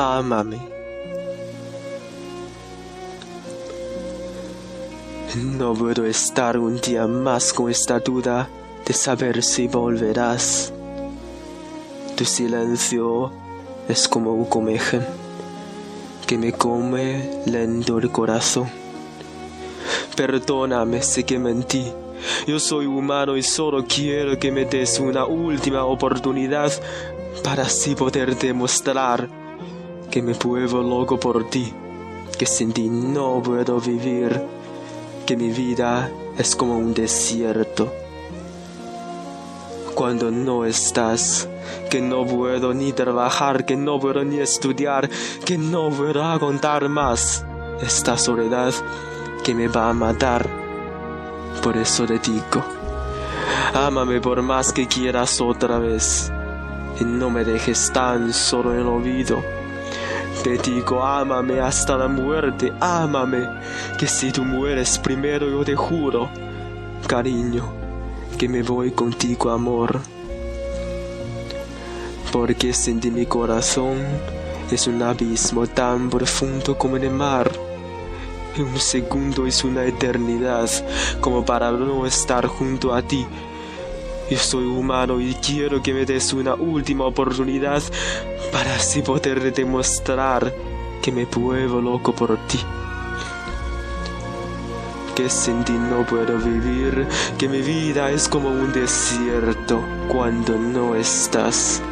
ámame. No puedo estar un día más con esta duda de saber si volverás. Tu silencio es como un comeje que me come lento el corazón. Perdóname si que mentí. Yo soy humano y solo quiero que me des una última oportunidad para así poder demostrar que me vuelvo loco por ti, que sin ti no puedo vivir, que mi vida es como un desierto. Cuando no estás, que no puedo ni trabajar, que no puedo ni estudiar, que no puedo aguantar más esta soledad que me va a matar. Por eso te digo, ámame por más que quieras otra vez y no me dejes tan solo en el olvido. Te digo, ámame hasta la muerte, ámame, que si tú mueres primero yo te juro, cariño, que me voy contigo, amor. Porque sentí mi corazón es un abismo tan profundo como el mar. Y un segundo es una eternidad, como para no estar junto a ti yo soy humano y quiero que me des una última oportunidad para así poder demostrar que me vuelvo loco por ti. Que sin ti no puedo vivir, que mi vida es como un desierto cuando no estás.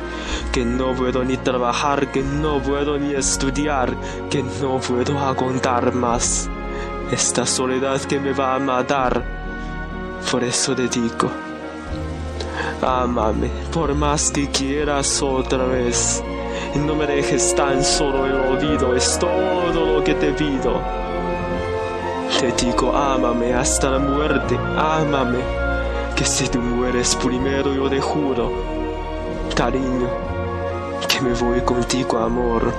Que no puedo ni trabajar, que no puedo ni estudiar, que no puedo aguantar más. Esta soledad que me va a matar. Por eso te digo. Ámame por más que quieras otra vez. No me dejes tan solo el olvido, es todo lo que te pido. Te digo, ámame hasta la muerte, ámame. Que si tú mueres primero yo te juro, cariño, que me voy contigo, amor.